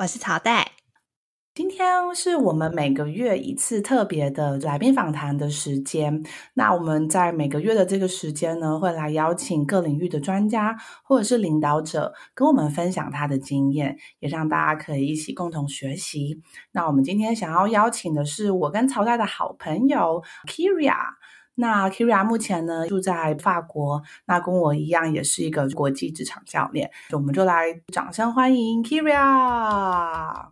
我是曹代，今天是我们每个月一次特别的来宾访谈的时间。那我们在每个月的这个时间呢，会来邀请各领域的专家或者是领导者，跟我们分享他的经验，也让大家可以一起共同学习。那我们今天想要邀请的是我跟曹代的好朋友 Kyria。那 Kira 目前呢住在法国，那跟我一样也是一个国际职场教练，我们就来掌声欢迎 Kira。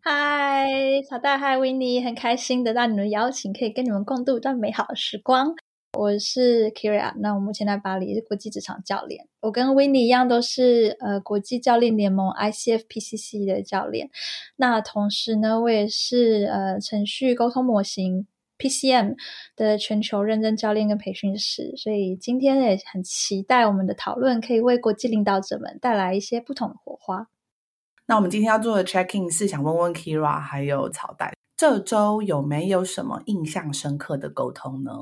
嗨，曹代，嗨，Winnie，很开心得到你们邀请，可以跟你们共度一段美好的时光。我是 Kira，那我目前在巴黎是国际职场教练，我跟 Winnie 一样都是呃国际教练联盟 ICF PCC 的教练。那同时呢，我也是呃程序沟通模型。PCM 的全球认证教练跟培训师，所以今天也很期待我们的讨论可以为国际领导者们带来一些不同的火花。那我们今天要做的 checking 是想问问 Kyria 还有曹代，这周有没有什么印象深刻的沟通呢？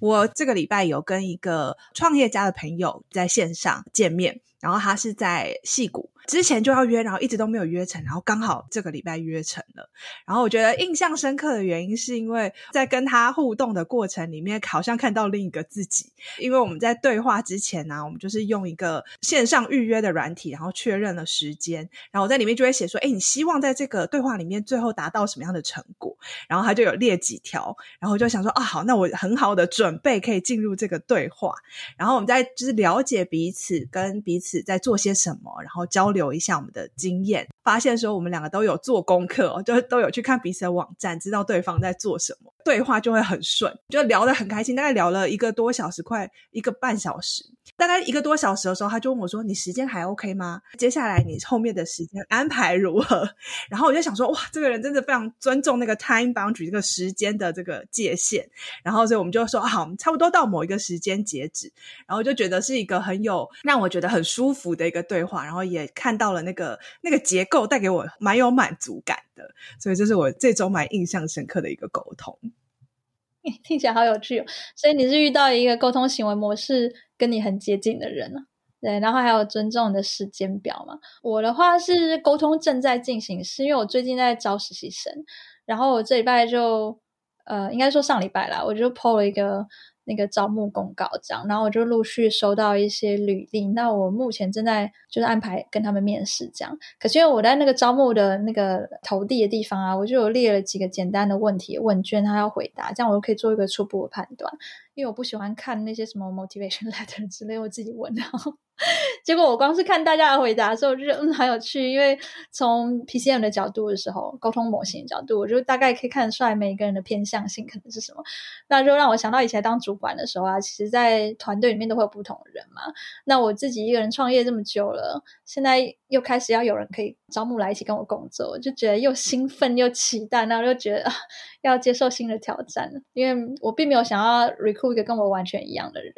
我这个礼拜有跟一个创业家的朋友在线上见面，然后他是在戏谷。之前就要约，然后一直都没有约成，然后刚好这个礼拜约成了。然后我觉得印象深刻的原因是因为在跟他互动的过程里面，好像看到另一个自己。因为我们在对话之前呢、我们就是用一个线上预约的软体，然后确认了时间。然后我在里面就会写说：“哎，你希望在这个对话里面最后达到什么样的成果？”然后他就有列几条，然后我就想说：“啊，好，那我很好的准备可以进入这个对话。”然后我们在就是了解彼此，跟彼此在做些什么，然后交留一下我们的经验，发现说我们两个都有做功课，哦就都有去看彼此的网站，知道对方在做什么，对话就会很顺，就聊得很开心，大概聊了一个多小时，快一个半小时。大概一个多小时的时候，他就问我说：“你时间还 OK 吗？接下来你后面的时间安排如何？” 然后我就想说：“哇，这个人真的非常尊重那个 time boundary 这个时间的这个界限。”然后所以我们就说：“好，差不多到某一个时间截止。”然后就觉得是一个很有让我觉得很舒服的一个对话，然后也看到了那个那个结构带给我蛮有满足感的，所以这是我这周蛮印象深刻的一个沟通。听起来好有趣哦！所以你是遇到一个沟通行为模式跟你很接近的人啊，对，然后还有尊重你的时间表嘛。我的话是沟通正在进行，是因为我最近在招实习生，然后我这礼拜就呃，应该说上礼拜啦，我就 po 了一个。那个招募公告这样，然后我就陆续收到一些履历。那我目前正在就是安排跟他们面试这样。可是因为我在那个招募的那个投递的地方啊，我就有列了几个简单的问题问卷，他要回答，这样我就可以做一个初步的判断。因为我不喜欢看那些什么 motivation letter 之类，我自己问然后。结果我光是看大家的回答的时候，我就觉得嗯很有趣，因为从 PCM 的角度的时候，沟通模型的角度，我就大概可以看得出来每一个人的偏向性可能是什么。那就让我想到以前当主管的时候啊，其实，在团队里面都会有不同的人嘛。那我自己一个人创业这么久了，现在又开始要有人可以招募来一起跟我工作，我就觉得又兴奋又期待，然后就觉得要接受新的挑战，因为我并没有想要 recruit 一个跟我完全一样的人。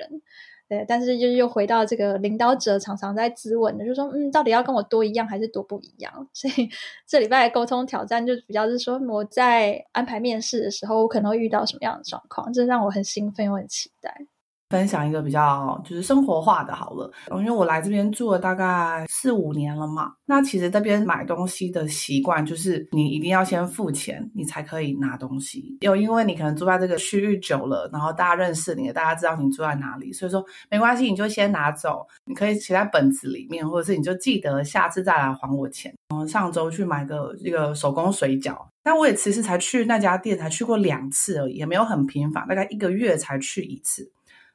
对，但是就是又回到这个领导者常常在质问的，就是说，嗯，到底要跟我多一样还是多不一样？所以这礼拜的沟通挑战就比较是说，我在安排面试的时候，我可能会遇到什么样的状况，这让我很兴奋又很期待。分享一个比较就是生活化的好了，因为我来这边住了大概四五年了嘛。那其实这边买东西的习惯就是你一定要先付钱，你才可以拿东西。又因为你可能住在这个区域久了，然后大家认识你，大家知道你住在哪里，所以说没关系，你就先拿走，你可以写在本子里面，或者是你就记得下次再来还我钱。嗯，上周去买个一个手工水饺，但我也其实才去那家店才去过两次而已，也没有很频繁，大概一个月才去一次。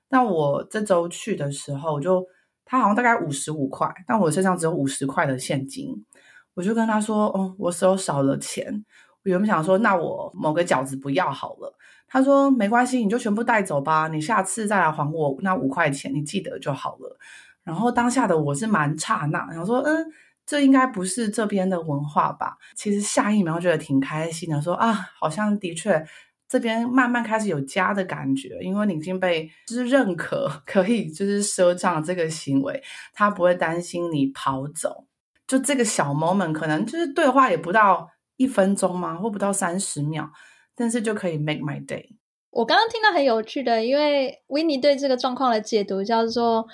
那我这周去的时候，就他好像大概五十五块，但我身上只有五十块的现金，我就跟他说：“哦，我手少了钱。”我原本想说，那我某个饺子不要好了。他说：“没关系，你就全部带走吧，你下次再来还我那五块钱，你记得就好了。”然后当下的我是蛮刹那，想说：“嗯，这应该不是这边的文化吧？其实下一秒觉得挺开心的，说啊，好像的确这边慢慢开始有家的感觉，因为你已经被就是认可，可以就是赊账这个行为，他不会担心你跑走。就这个小 moment，可能就是对话也不到一分钟嘛，或不到三十秒，但是就可以 make my day。我刚刚听到很有趣的，因为 Winnie 对这个状况的解读叫做，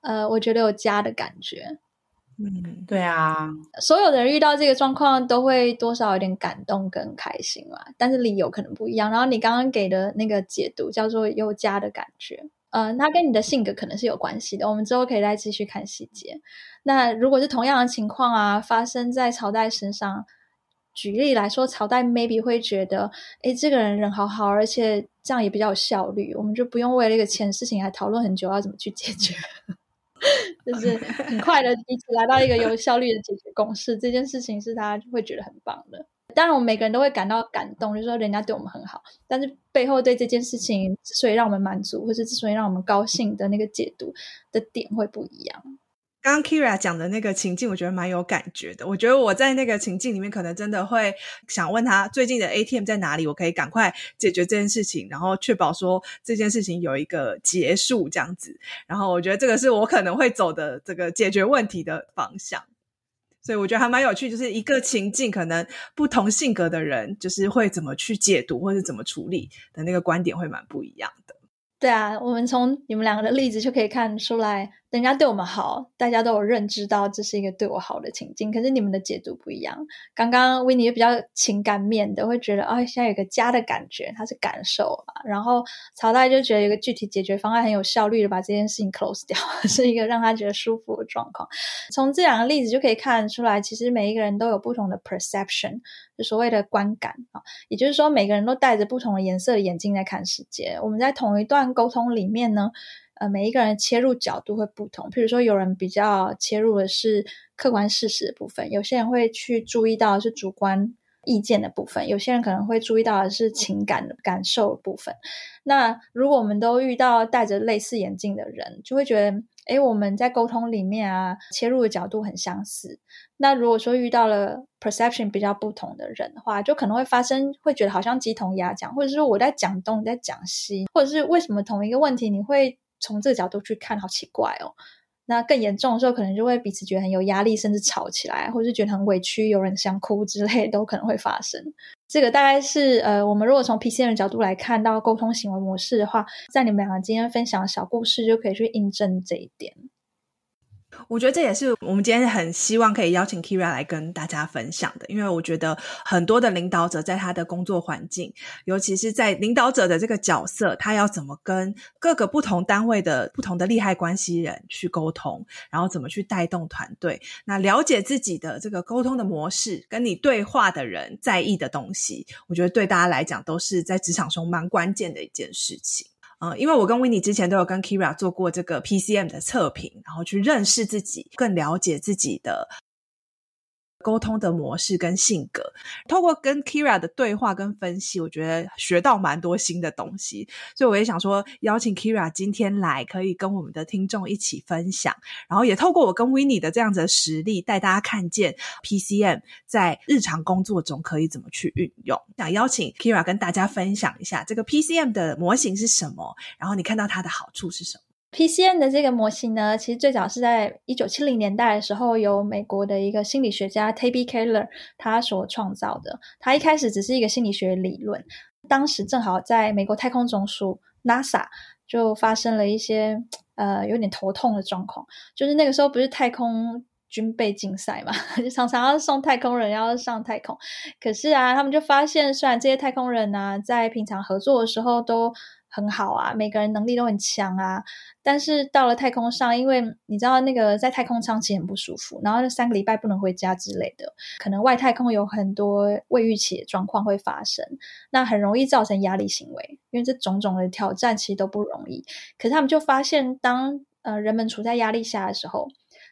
呃，我觉得有家的感觉。嗯，对啊，所有的人遇到这个状况都会多少有点感动跟开心嘛，但是理由可能不一样。然后你刚刚给的那个解读叫做有家的感觉，呃，那跟你的性格可能是有关系的。我们之后可以再继续看细节。那如果是同样的情况啊，发生在朝代身上，举例来说，朝代 maybe 会觉得，诶，这个人人好好，而且这样也比较有效率，我们就不用为了一个钱事情还讨论很久要怎么去解决。就是很快的一起来到一个有效率的解决公式，这件事情是他会觉得很棒的。当然，我们每个人都会感到感动，就是说人家对我们很好，但是背后对这件事情之所以让我们满足，或是之所以让我们高兴的那个解读的点会不一样。刚刚 Kira 讲的那个情境，我觉得蛮有感觉的。我觉得我在那个情境里面，可能真的会想问他最近的 ATM 在哪里，我可以赶快解决这件事情，然后确保说这件事情有一个结束这样子。然后我觉得这个是我可能会走的这个解决问题的方向。所以我觉得还蛮有趣，就是一个情境，可能不同性格的人，就是会怎么去解读或者怎么处理的那个观点会蛮不一样的。对啊，我们从你们两个的例子就可以看出来。人家对我们好，大家都有认知到这是一个对我好的情境。可是你们的解读不一样。刚刚 Winnie 比较情感面的，会觉得啊、哦，现在有个家的感觉，它是感受嘛。然后曹大就觉得有个具体解决方案，很有效率的把这件事情 close 掉，是一个让他觉得舒服的状况。从这两个例子就可以看出来，其实每一个人都有不同的 perception，就所谓的观感啊。也就是说，每个人都戴着不同的颜色的眼镜在看世界。我们在同一段沟通里面呢。呃，每一个人切入角度会不同。譬如说，有人比较切入的是客观事实的部分，有些人会去注意到是主观意见的部分，有些人可能会注意到的是情感的感受的部分。那如果我们都遇到戴着类似眼镜的人，就会觉得，诶，我们在沟通里面啊，切入的角度很相似。那如果说遇到了 perception 比较不同的人的话，就可能会发生，会觉得好像鸡同鸭讲，或者是说我在讲东，你在讲西，或者是为什么同一个问题你会从这个角度去看，好奇怪哦。那更严重的时候，可能就会彼此觉得很有压力，甚至吵起来，或是觉得很委屈，有人想哭之类，都可能会发生。这个大概是呃，我们如果从 PC 的角度来看到沟通行为模式的话，在你们两个今天分享的小故事，就可以去印证这一点。我觉得这也是我们今天很希望可以邀请 Kira 来跟大家分享的，因为我觉得很多的领导者在他的工作环境，尤其是在领导者的这个角色，他要怎么跟各个不同单位的不同的利害关系人去沟通，然后怎么去带动团队，那了解自己的这个沟通的模式，跟你对话的人在意的东西，我觉得对大家来讲都是在职场中蛮关键的一件事情。嗯，因为我跟 Winnie 之前都有跟 Kira 做过这个 PCM 的测评，然后去认识自己，更了解自己的。沟通的模式跟性格，透过跟 Kira 的对话跟分析，我觉得学到蛮多新的东西。所以我也想说，邀请 Kira 今天来，可以跟我们的听众一起分享，然后也透过我跟 Winnie 的这样子的实力，带大家看见 PCM 在日常工作中可以怎么去运用。想邀请 Kira 跟大家分享一下这个 PCM 的模型是什么，然后你看到它的好处是什么？PCM 的这个模型呢，其实最早是在一九七零年代的时候，由美国的一个心理学家 Tabby Keller 他所创造的。他一开始只是一个心理学理论，当时正好在美国太空总署 NASA 就发生了一些呃有点头痛的状况，就是那个时候不是太空军备竞赛嘛，就常常要送太空人要上太空，可是啊，他们就发现，虽然这些太空人呢、啊，在平常合作的时候都很好啊，每个人能力都很强啊。但是到了太空上，因为你知道那个在太空舱其实很不舒服，然后那三个礼拜不能回家之类的，可能外太空有很多未预期的状况会发生，那很容易造成压力行为。因为这种种的挑战其实都不容易。可是他们就发现当，呃人们处在压力下的时候，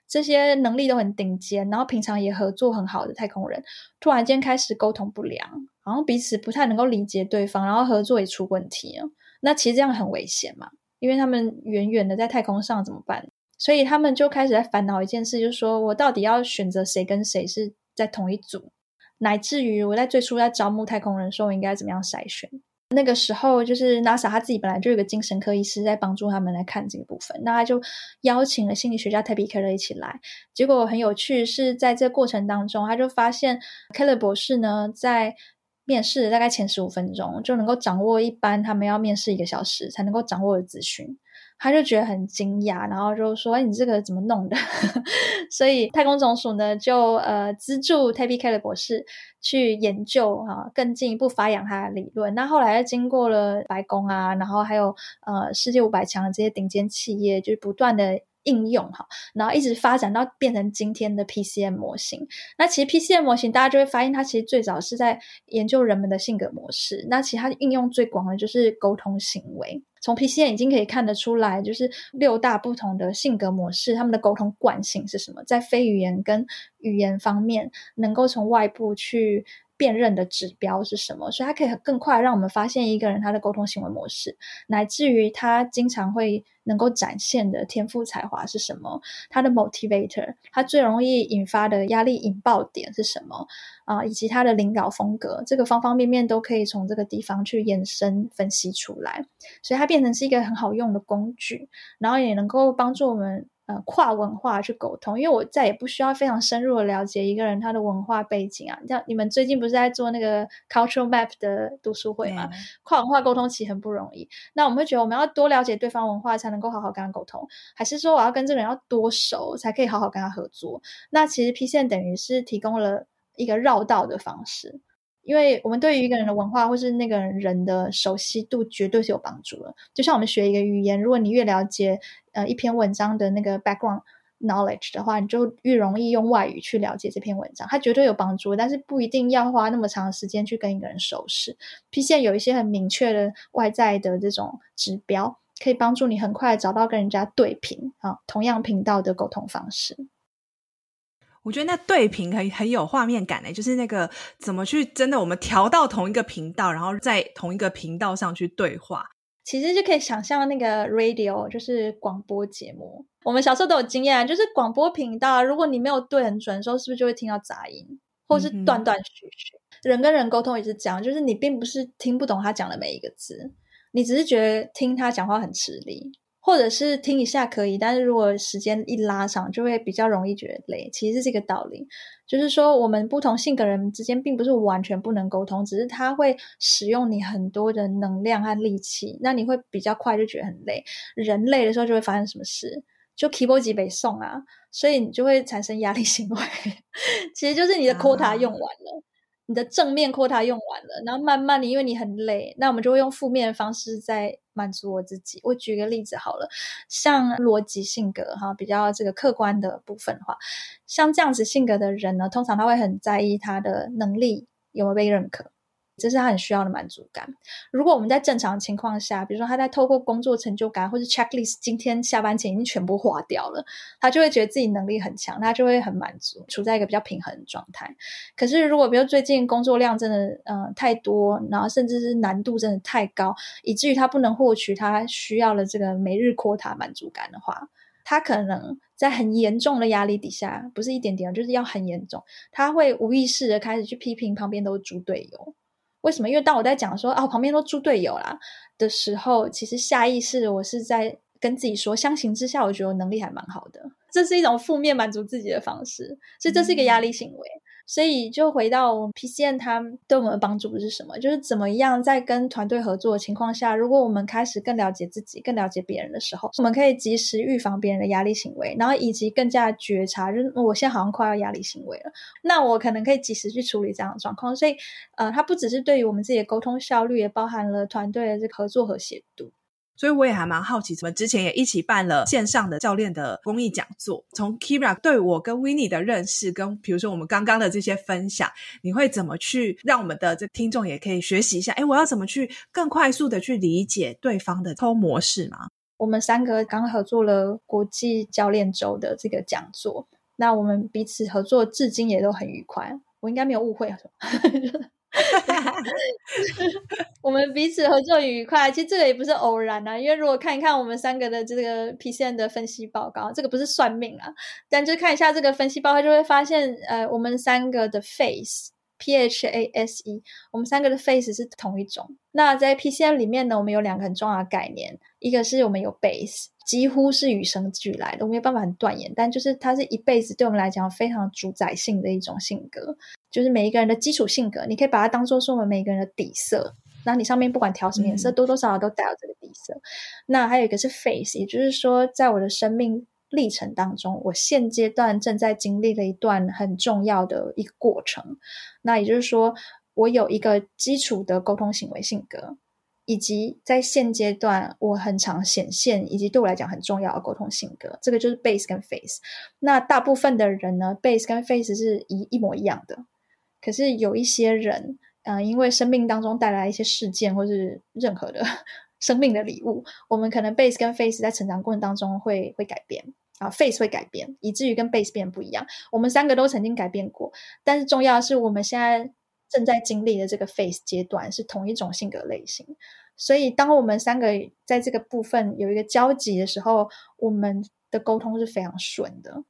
这些能力都很顶尖，然后平常也合作很好的太空人，突然间开始沟通不良，好像彼此不太能够理解对方，然后合作也出问题了。那其实这样很危险嘛，因为他们远远的在太空上怎么办？所以他们就开始在烦恼一件事，就是说我到底要选择谁跟谁是在同一组，乃至于我在最初在招募太空人的时候，我应该怎么样筛选？那个时候，就是 NASA 他自己本来就有个精神科医师在帮助他们来看这个部分，那他就邀请了心理学家 Tabby Keller 一起来。结果很有趣，是在这个过程当中，他就发现 Keller 博士呢，在面试大概前十五分钟就能够掌握一般他们要面试一个小时才能够掌握的资讯。他就觉得很惊讶，然后就说：“哎，你这个怎么弄的？” 所以太空总署呢，就呃资助 Tabby k e l l e 博士去研究啊，更进一步发扬他的理论。那后来经过了白宫啊，然后还有呃世界五百强的这些顶尖企业，就是不断的。应用哈，然后一直发展到变成今天的 PCM 模型。那其实 PCM 模型，大家就会发现，它其实最早是在研究人们的性格模式。那其实它应用最广的就是沟通行为。从 PCM 已经可以看得出来，就是六大不同的性格模式，他们的沟通惯性是什么？在非语言跟语言方面，能够从外部去。辨认的指标是什么？所以它可以更快让我们发现一个人他的沟通行为模式，乃至于他经常会能够展现的天赋才华是什么？他的 motivator，他最容易引发的压力引爆点是什么？啊，以及他的领导风格，这个方方面面都可以从这个地方去延伸分析出来。所以它变成是一个很好用的工具，然后也能够帮助我们。呃，跨文化去沟通，因为我再也不需要非常深入的了解一个人他的文化背景啊。像你们最近不是在做那个 cultural map 的读书会吗？跨文化沟通其实很不容易。那我们会觉得我们要多了解对方文化才能够好好跟他沟通，还是说我要跟这个人要多熟才可以好好跟他合作？那其实 PCM 等于是提供了一个绕道的方式。因为我们对于一个人的文化或是那个人的熟悉度绝对是有帮助的。就像我们学一个语言，如果你越了解呃一篇文章的那个 background knowledge 的话，你就越容易用外语去了解这篇文章，它绝对有帮助。但是不一定要花那么长时间去跟一个人熟识。PCM 有一些很明确的外在的这种指标，可以帮助你很快找到跟人家对频啊同样频道的沟通方式。我觉得那对频很很有画面感诶，就是那个怎么去真的我们调到同一个频道，然后在同一个频道上去对话，其实就可以想象那个 radio 就是广播节目。我们小时候都有经验，就是广播频道，如果你没有对很准的时候，是不是就会听到杂音，或是断断续续？嗯、人跟人沟通也是这样，就是你并不是听不懂他讲的每一个字，你只是觉得听他讲话很吃力。或者是听一下可以，但是如果时间一拉长，就会比较容易觉得累。其实是这个道理，就是说我们不同性格人之间并不是完全不能沟通，只是他会使用你很多的能量和力气，那你会比较快就觉得很累。人累的时候就会发生什么事？就 keyboard 北送啊，所以你就会产生压力行为。其实就是你的 quota 用完了。你的正面 quota 用完了，然后慢慢的，因为你很累，那我们就会用负面的方式在满足我自己。我举个例子好了，像逻辑性格哈，比较这个客观的部分的话，像这样子性格的人呢，通常他会很在意他的能力有没有被认可。这是他很需要的满足感。如果我们在正常情况下，比如说他在透过工作成就感或者 checklist，今天下班前已经全部划掉了，他就会觉得自己能力很强，他就会很满足，处在一个比较平衡的状态。可是如果比如最近工作量真的嗯、呃、太多，然后甚至是难度真的太高，以至于他不能获取他需要的这个每日 quota 满足感的话，他可能在很严重的压力底下，不是一点点，就是要很严重，他会无意识的开始去批评旁边都是猪队友。为什么？因为当我在讲说啊，我旁边都猪队友啦的时候，其实下意识我是在跟自己说，相形之下，我觉得我能力还蛮好的。这是一种负面满足自己的方式，所以这是一个压力行为。嗯所以就回到 P C N，它对我们的帮助是什么？就是怎么样在跟团队合作的情况下，如果我们开始更了解自己、更了解别人的时候，我们可以及时预防别人的压力行为，然后以及更加觉察，就是我现在好像快要压力行为了，那我可能可以及时去处理这样的状况。所以，呃，它不只是对于我们自己的沟通效率，也包含了团队的这个合作和协度。所以我也还蛮好奇，我们之前也一起办了线上的教练的公益讲座。从 Kyria 对我跟 Winnie 的认识，跟比如说我们刚刚的这些分享，你会怎么去让我们的这听众也可以学习一下？诶，我要怎么去更快速的去理解对方的沟通模式吗？我们三个刚合作了国际教练周的这个讲座，那我们彼此合作至今也都很愉快。我应该没有误会。我们彼此合作愉快，其实这个也不是偶然啊。因为如果看一看我们三个的这个 PCN 的分析报告，这个不是算命啊，但就看一下这个分析报告，就会发现，呃，我们三个的 face P H A S E，我们三个的 face 是同一种。那在 PCN 里面呢，我们有两个很重要的概念，一个是我们有 base，几乎是与生俱来的，我没有办法很断言，但就是它是一辈子对我们来讲非常主宰性的一种性格。就是每一个人的基础性格，你可以把它当做是我们每一个人的底色。那你上面不管调什么颜色，嗯、多多少少都带有这个底色。那还有一个是 face，也就是说，在我的生命历程当中，我现阶段正在经历了一段很重要的一个过程。那也就是说，我有一个基础的沟通行为性格，以及在现阶段我很常显现，以及对我来讲很重要的沟通性格。这个就是 base 跟 face。那大部分的人呢，base 跟 face 是一一模一样的。可是有一些人，嗯、因为生命当中带来一些事件，或是任何的 生命的礼物，我们可能 base 跟 face 在成长过程当中会会改变啊，face 会改变，以至于跟 base 变不一样。我们三个都曾经改变过，但是重要的是，我们现在正在经历的这个 face 阶段是同一种性格类型，所以当我们三个在这个部分有一个交集的时候，我们的沟通是非常顺的。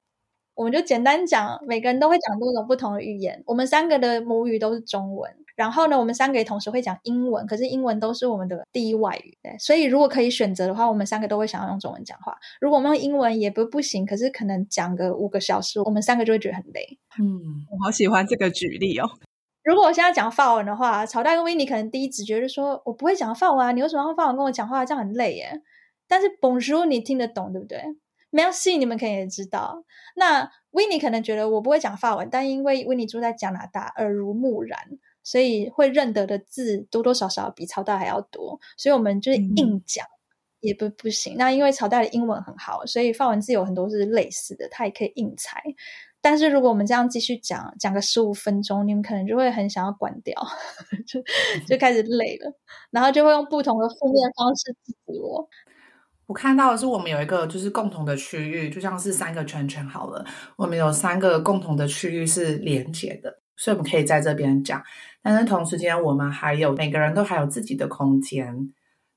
我们就简单讲，每个人都会讲多种不同的语言。我们三个的母语都是中文，然后呢，我们三个也同时会讲英文。可是英文都是我们的第一外语，对。所以如果可以选择的话，我们三个都会想要用中文讲话。如果我们用英文也不不行，可是可能讲个五个小时，我们三个就会觉得很累。嗯，我好喜欢这个举例哦。如果我现在讲法文的话，曹代跟维尼可能第一直觉得说，我不会讲法文啊，你为什么用法文跟我讲话？这样很累耶。但是 Bonjour 你听得懂，对不对？Merci，你们可能也知道。那 Winnie 可能觉得我不会讲法文，但因为 Winnie 住在加拿大，耳濡目染，所以会认得的字多多少少比曹代还要多。所以我们就是硬讲、嗯、也不不行。那因为朝代的英文很好，所以法文字有很多是类似的，他也可以硬猜。但是如果我们这样继续讲，讲个十五分钟，你们可能就会很想要关掉，就就开始累了，然后就会用不同的负面方式制止我。我看到的是，我们有一个就是共同的区域，就像是三个圈圈好了。我们有三个共同的区域是连接的，所以我们可以在这边讲。但是同时间，我们还有每个人都还有自己的空间。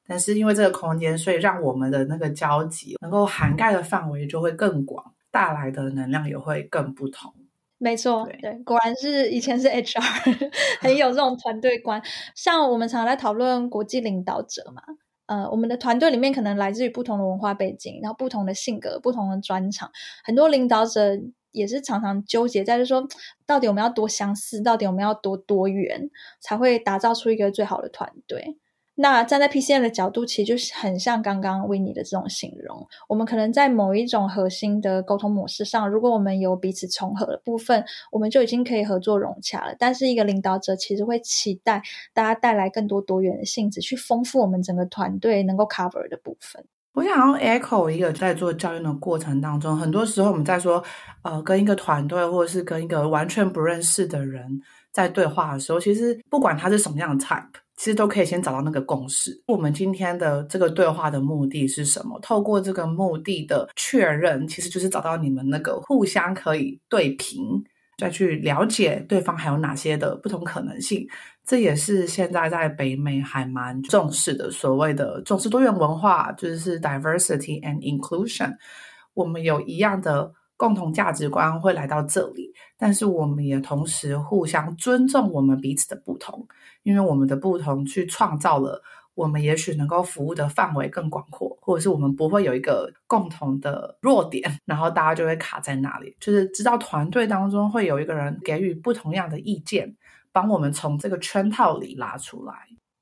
但是因为这个空间，所以让我们的那个交集能够涵盖的范围就会更广，带来的能量也会更不同。没错，对，对，果然是以前是 HR，很有这种团队观。像我们常常在讨论国际领导者嘛。呃，我们的团队里面可能来自于不同的文化背景，然后不同的性格、不同的专长，很多领导者也是常常纠结在，就是说，到底我们要多相似，到底我们要多多元，才会打造出一个最好的团队。那站在 PCN 的角度，其实就是很像刚刚 Winnie 的这种形容。我们可能在某一种核心的沟通模式上，如果我们有彼此重合的部分，我们就已经可以合作融洽了。但是一个领导者其实会期待大家带来更多多元的性质，去丰富我们整个团队能够 cover 的部分。我想要 echo 一个在做教练的过程当中，很多时候我们在说，呃，跟一个团队或者是跟一个完全不认识的人在对话的时候，其实不管他是什么样的 type。其实都可以先找到那个共识。我们今天的这个对话的目的是什么？透过这个目的的确认，其实就是找到你们那个互相可以对平，再去了解对方还有哪些的不同可能性。这也是现在在北美还蛮重视的，所谓的重视多元文化，就是 diversity and inclusion。我们有一样的。共同价值观会来到这里，但是我们也同时互相尊重我们彼此的不同，因为我们的不同去创造了我们也许能够服务的范围更广阔，或者是我们不会有一个共同的弱点，然后大家就会卡在那里。就是知道团队当中会有一个人给予不同样的意见，帮我们从这个圈套里拉出来。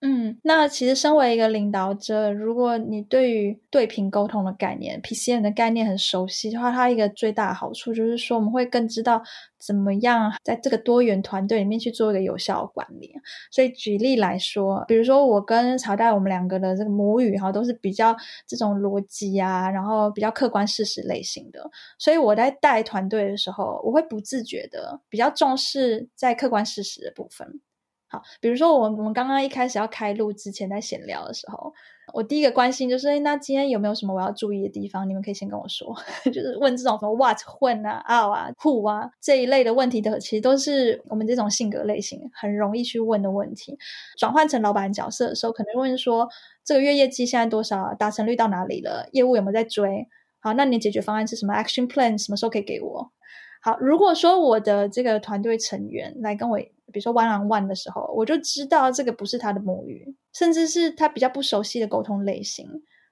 嗯，那其实身为一个领导者，如果你对于对频沟通的概念、PCN 的概念很熟悉的话，它一个最大的好处就是说，我们会更知道怎么样在这个多元团队里面去做一个有效的管理。所以举例来说，比如说我跟曹代，我们两个的这个母语哈，都是比较这种逻辑啊，然后比较客观事实类型的。所以我在带团队的时候，我会不自觉的比较重视在客观事实的部分。好，比如说我我们刚刚一开始要开录之前在闲聊的时候，我第一个关心就是，哎，那今天有没有什么我要注意的地方？你们可以先跟我说，就是问这种什么 what、when 啊、out 啊、who 啊这一类的问题的，其实都是我们这种性格类型很容易去问的问题。转换成老板角色的时候，可能问说这个月业绩现在多少？达成率到哪里了？业务有没有在追？好，那你解决方案是什么？Action plan 什么时候可以给我？好，如果说我的这个团队成员来跟我。比如说 one on one 的时候，我就知道这个不是他的母语，甚至是他比较不熟悉的沟通类型，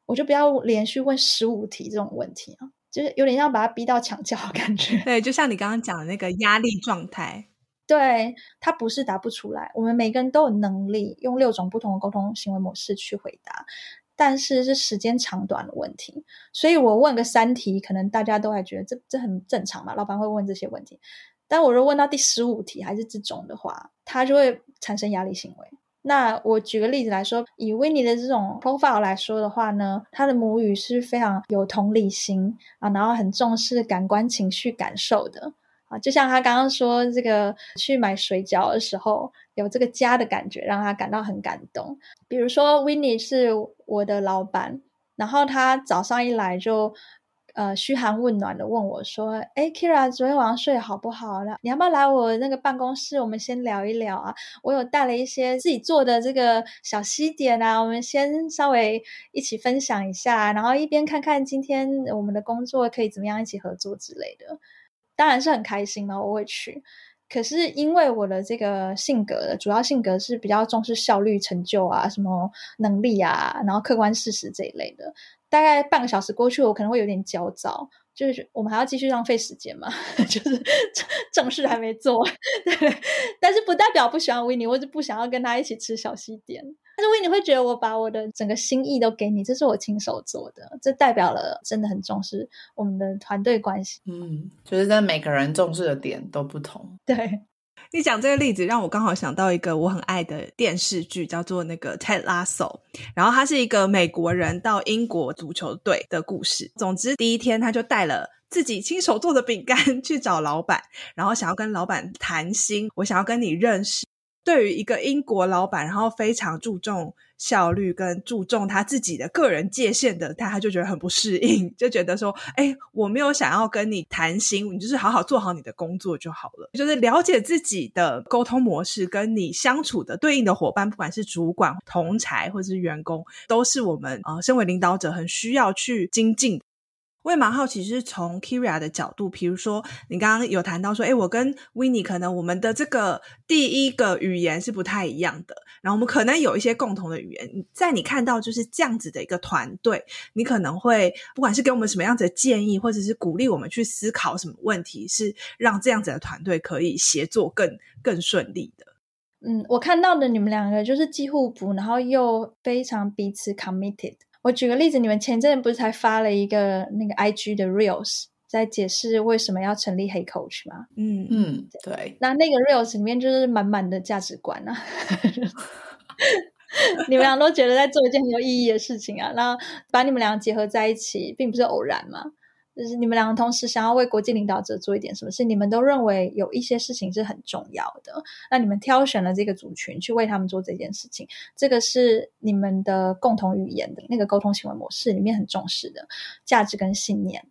我就不要连续问十五题这种问题啊，就是有点像把他逼到墙角的感觉。对，就像你刚刚讲的那个压力状态，对，他不是答不出来，我们每个人都有能力用六种不同的沟通行为模式去回答，但是是时间长短的问题。所以我问个三题，可能大家都还觉得这这很正常嘛，老板会问这些问题。但我如果问到第十五题还是这种的话，他就会产生压力行为。那我举个例子来说，以 Winnie 的这种 profile 来说的话呢，他的母语是非常有同理心啊，然后很重视感官情绪感受的啊。就像他刚刚说，这个去买水饺的时候，有这个家的感觉，让他感到很感动。比如说 Winnie 是我的老板，然后他早上一来就。呃，嘘寒问暖的问我说：“哎，Kira，昨天晚上睡得好不好了？你要不要来我那个办公室，我们先聊一聊啊？我有带了一些自己做的这个小西点啊，我们先稍微一起分享一下，然后一边看看今天我们的工作可以怎么样一起合作之类的。当然是很开心嘛，我会去。可是因为我的这个性格主要性格是比较重视效率、成就啊，什么能力啊，然后客观事实这一类的。”大概半个小时过去，我可能会有点焦躁，就是我们还要继续浪费时间嘛，就是正事还没做，对。但是不代表不喜欢维尼，或者不想要跟他一起吃小西点。但是维尼会觉得我把我的整个心意都给你，这是我亲手做的，这代表了真的很重视我们的团队关系。嗯，就是在每个人重视的点都不同，对。你讲这个例子，让我刚好想到一个我很爱的电视剧，叫做那个《Ted Lasso》，然后他是一个美国人到英国足球队的故事。总之，第一天他就带了自己亲手做的饼干去找老板，然后想要跟老板谈心，我想要跟你认识。对于一个英国老板，然后非常注重效率跟注重他自己的个人界限的他，他就觉得很不适应，就觉得说：“哎，我没有想要跟你谈心，你就是好好做好你的工作就好了。”就是了解自己的沟通模式，跟你相处的对应的伙伴，不管是主管、同才或者是员工，都是我们呃身为领导者很需要去精进。我也蛮好奇，是从 Kira 的角度，比如说你刚刚有谈到说，诶，我跟 Winnie 可能我们的这个第一个语言是不太一样的，然后我们可能有一些共同的语言。在你看到就是这样子的一个团队，你可能会不管是给我们什么样子的建议，或者是鼓励我们去思考什么问题，是让这样子的团队可以协作更更顺利的。嗯，我看到的你们两个就是既互补，然后又非常彼此 committed。我举个例子，你们前阵不是才发了一个那个 IG 的 Reels，在解释为什么要成立 Hey Coach 吗？嗯嗯，对。那那个 Reels 里面就是满满的价值观啊，你们俩都觉得在做一件很有意义的事情啊，然后把你们俩结合在一起，并不是偶然嘛。就是你们两个同时想要为国际领导者做一点什么事，你们都认为有一些事情是很重要的，那你们挑选了这个族群去为他们做这件事情，这个是你们的共同语言的那个沟通行为模式里面很重视的价值跟信念。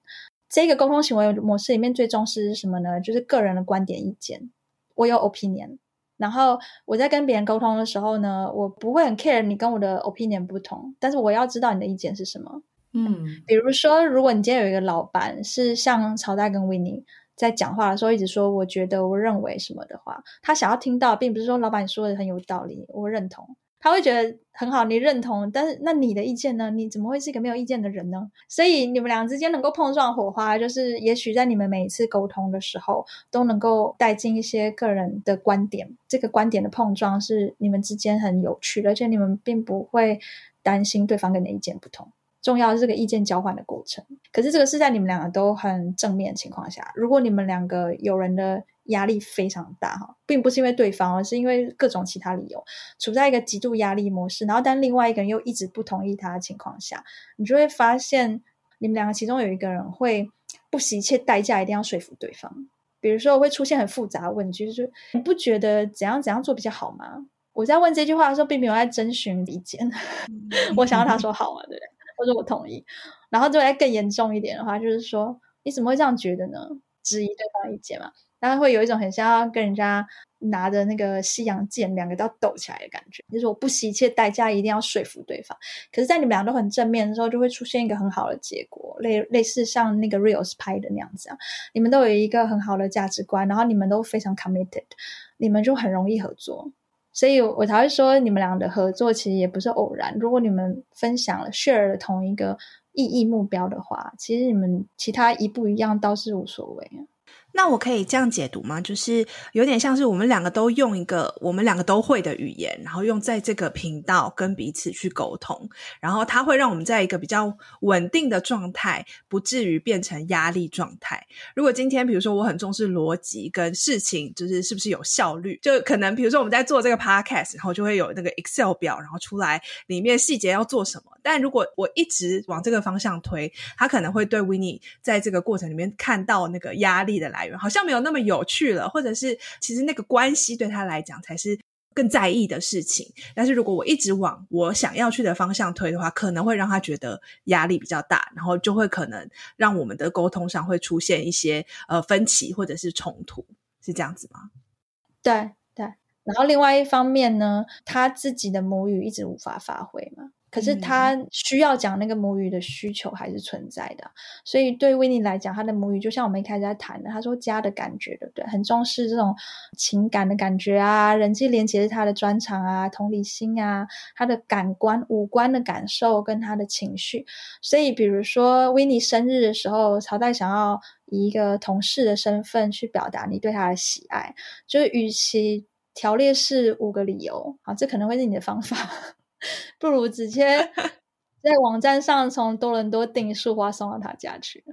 这个沟通行为模式里面最重视是什么呢？就是个人的观点意见。我有 opinion，然后我在跟别人沟通的时候呢，我不会很 care 你跟我的 opinion 不同，但是我要知道你的意见是什么。嗯，比如说，如果你今天有一个老板是像曹代跟 Winnie 在讲话的时候一直说“我觉得”“我认为”什么的话，他想要听到，并不是说老板说的很有道理，我认同，他会觉得很好，你认同，但是那你的意见呢？你怎么会是一个没有意见的人呢？所以你们俩之间能够碰撞火花，就是也许在你们每一次沟通的时候，都能够带进一些个人的观点，这个观点的碰撞是你们之间很有趣的，而且你们并不会担心对方跟你的意见不同。重要是这个意见交换的过程，可是这个是在你们两个都很正面的情况下。如果你们两个有人的压力非常大哈，并不是因为对方，而是因为各种其他理由，处在一个极度压力模式，然后但另外一个人又一直不同意他的情况下，你就会发现你们两个其中有一个人会不惜一切代价一定要说服对方。比如说会出现很复杂的问题，就是你不觉得怎样怎样做比较好吗？我在问这句话的时候，并没有在征询意见，我想要他说好啊，对不对？或者我同意。然后就再更严重一点的话，就是说你怎么会这样觉得呢？质疑对方意见嘛，然后会有一种很像要跟人家拿着那个西洋剑，两个都要抖起来的感觉。就是我不惜一切代价一定要说服对方。可是，在你们俩都很正面的时候，就会出现一个很好的结果，类类似像那个 Reels 拍的那样子啊。你们都有一个很好的价值观，然后你们都非常 committed，你们就很容易合作。所以我才会说，你们俩的合作其实也不是偶然。如果你们分享了 share 了同一个意义目标的话，其实你们其他一不一样倒是无所谓。那我可以这样解读吗？就是有点像是我们两个都用一个我们两个都会的语言，然后用在这个频道跟彼此去沟通，然后它会让我们在一个比较稳定的状态，不至于变成压力状态。如果今天比如说我很重视逻辑跟事情，就是是不是有效率，就可能比如说我们在做这个 podcast，然后就会有那个 Excel 表，然后出来里面细节要做什么。但如果我一直往这个方向推，他可能会对 Winnie 在这个过程里面看到那个压力的来源。好像没有那么有趣了，或者是其实那个关系对他来讲才是更在意的事情。但是如果我一直往我想要去的方向推的话，可能会让他觉得压力比较大，然后就会可能让我们的沟通上会出现一些呃分歧或者是冲突，是这样子吗？对对。然后另外一方面呢，他自己的母语一直无法发挥嘛。可是他需要讲那个母语的需求还是存在的，所以对 Winnie 来讲，他的母语就像我们一开始在谈的，他说家的感觉，对不对？很重视这种情感的感觉啊，人际连接是他的专长啊，同理心啊，他的感官五官的感受跟他的情绪。所以，比如说 Winnie 生日的时候，朝代想要以一个同事的身份去表达你对他的喜爱，就是与其条列式五个理由，好，这可能会是你的方法。不如直接 在网站上从多伦多订束花送到他家去。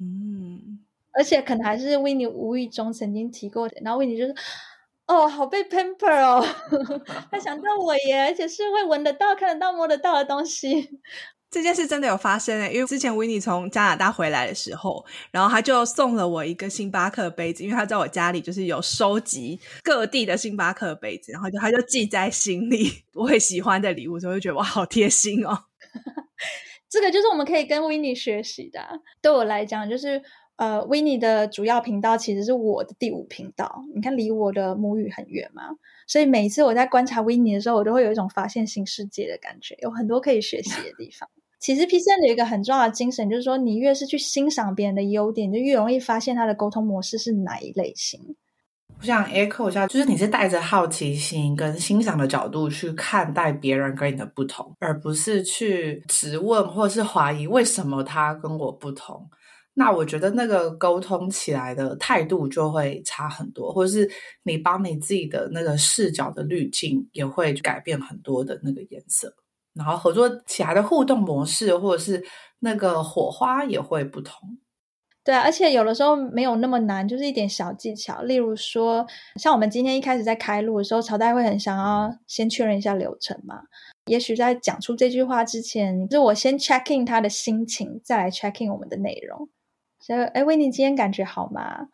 嗯，而且可能还是 Winnie 无意中曾经提过的，然后 Winnie 就是：“哦，好被 pamper 哦，他想到我耶，而且是会闻得到、看得到、摸得到的东西。”这件事真的有发生诶，因为之前 Winnie 从加拿大回来的时候，然后他就送了我一个星巴克杯子，因为他在我家里就是有收集各地的星巴克杯子，然后就他就记在心里，我很喜欢的礼物，所以我就觉得哇，好贴心哦。这个就是我们可以跟 Winnie 学习的。对我来讲，就是呃，Winnie 的主要频道其实是我的第五频道，你看离我的母语很远嘛，所以每一次我在观察 Winnie 的时候，我都会有一种发现新世界的感觉，有很多可以学习的地方。其实 pc 有一个很重要的精神，就是说，你越是去欣赏别人的优点，就越容易发现他的沟通模式是哪一类型。我想 echo 一下，就是你是带着好奇心跟欣赏的角度去看待别人跟你的不同，而不是去质问或者是怀疑为什么他跟我不同。那我觉得那个沟通起来的态度就会差很多，或者是你帮你自己的那个视角的滤镜也会改变很多的那个颜色。然后合作起来的互动模式，或者是那个火花也会不同。对啊，而且有的时候没有那么难，就是一点小技巧。例如说，像我们今天一开始在开录的时候，朝代会很想要先确认一下流程嘛。也许在讲出这句话之前，就是我先 check in 他的心情，再来 check in 我们的内容。所以，哎，维尼今天感觉好吗？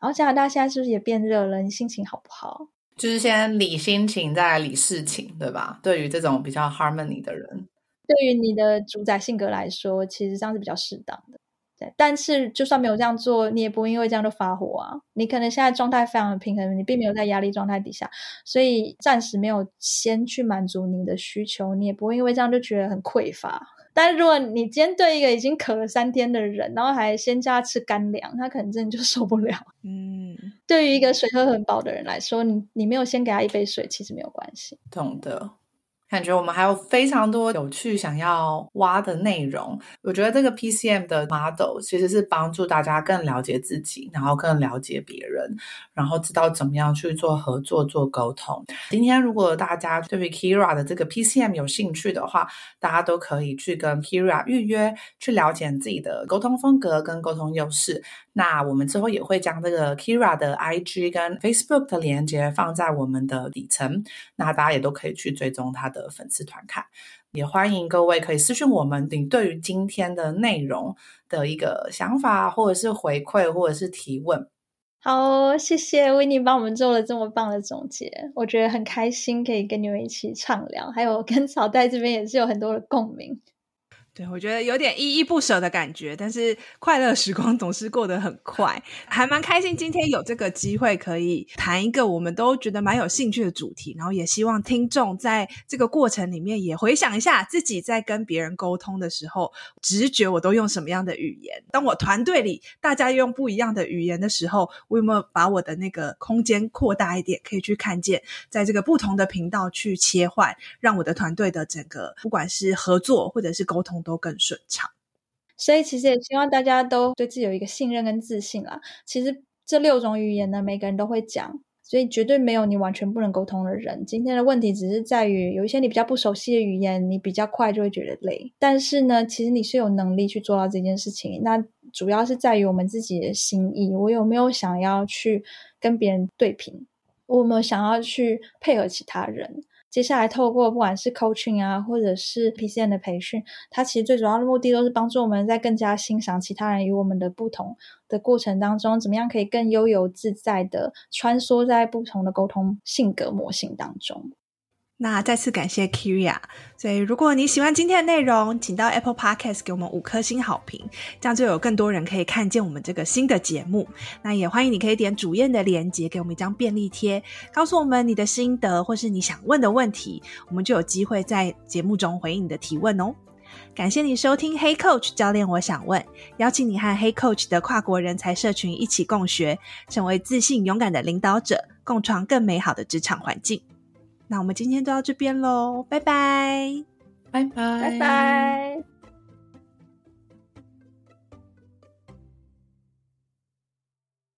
然后加拿大现在是不是也变热了？你心情好不好？就是先理心情，再理事情，对吧？对于这种比较 harmony 的人，对于你的主宰性格来说，其实这样是比较适当的。对，但是就算没有这样做，你也不会因为这样就发火啊。你可能现在状态非常的平衡，你并没有在压力状态底下，所以暂时没有先去满足你的需求，你也不会因为这样就觉得很匮乏。但是如果你今天对一个已经渴了三天的人，然后还先叫他吃干粮，他可能真的就受不了。嗯，对于一个水喝很饱的人来说，你你没有先给他一杯水，其实没有关系。懂的。感觉我们还有非常多有趣想要挖的内容。我觉得这个 PCM 的 model 其实是帮助大家更了解自己，然后更了解别人，然后知道怎么样去做合作、做沟通。今天如果大家对于 Kira 的这个 PCM 有兴趣的话，大家都可以去跟 Kira 预约，去了解自己的沟通风格跟沟通优势。那我们之后也会将这个 Kira 的 IG 跟 Facebook 的连接放在我们的底层，那大家也都可以去追踪他的粉丝团看。也欢迎各位可以私讯我们，你对于今天的内容的一个想法，或者是回馈，或者是提问。好，谢谢 Winnie 帮我们做了这么棒的总结，我觉得很开心可以跟你们一起畅聊，还有跟 草代这边也是有很多的共鸣。对，我觉得有点依依不舍的感觉，但是快乐时光总是过得很快，还蛮开心。今天有这个机会可以谈一个我们都觉得蛮有兴趣的主题，然后也希望听众在这个过程里面也回想一下自己在跟别人沟通的时候，直觉我都用什么样的语言。当我团队里大家用不一样的语言的时候，我有没有把我的那个空间扩大一点，可以去看见，在这个不同的频道去切换，让我的团队的整个不管是合作或者是沟通。都更顺畅，所以其实也希望大家都对自己有一个信任跟自信啦。其实这六种语言呢，每个人都会讲，所以绝对没有你完全不能沟通的人。今天的问题只是在于，有一些你比较不熟悉的语言，你比较快就会觉得累。但是呢，其实你是有能力去做到这件事情。那主要是在于我们自己的心意，我有没有想要去跟别人对平，我有没有想要去配合其他人。接下来透过不管是 coaching 啊，或者是 P C N 的培训，它其实最主要的目的都是帮助我们在更加欣赏其他人与我们的不同的过程当中，怎么样可以更悠游自在的穿梭在不同的沟通性格模型当中。那再次感谢 Kyria，所以如果你喜欢今天的内容，请到 Apple Podcast 给我们五颗星好评，这样就有更多人可以看见我们这个新的节目。那也欢迎你可以点主页的链接，给我们一张便利贴，告诉我们你的心得或是你想问的问题，我们就有机会在节目中回应你的提问哦。感谢你收听 Hey Coach 教练，我想问，邀请你和 Hey Coach 的跨国人才社群一起共学，成为自信勇敢的领导者，共创更美好的职场环境。那我们今天就到这边喽，拜拜，拜拜，拜拜。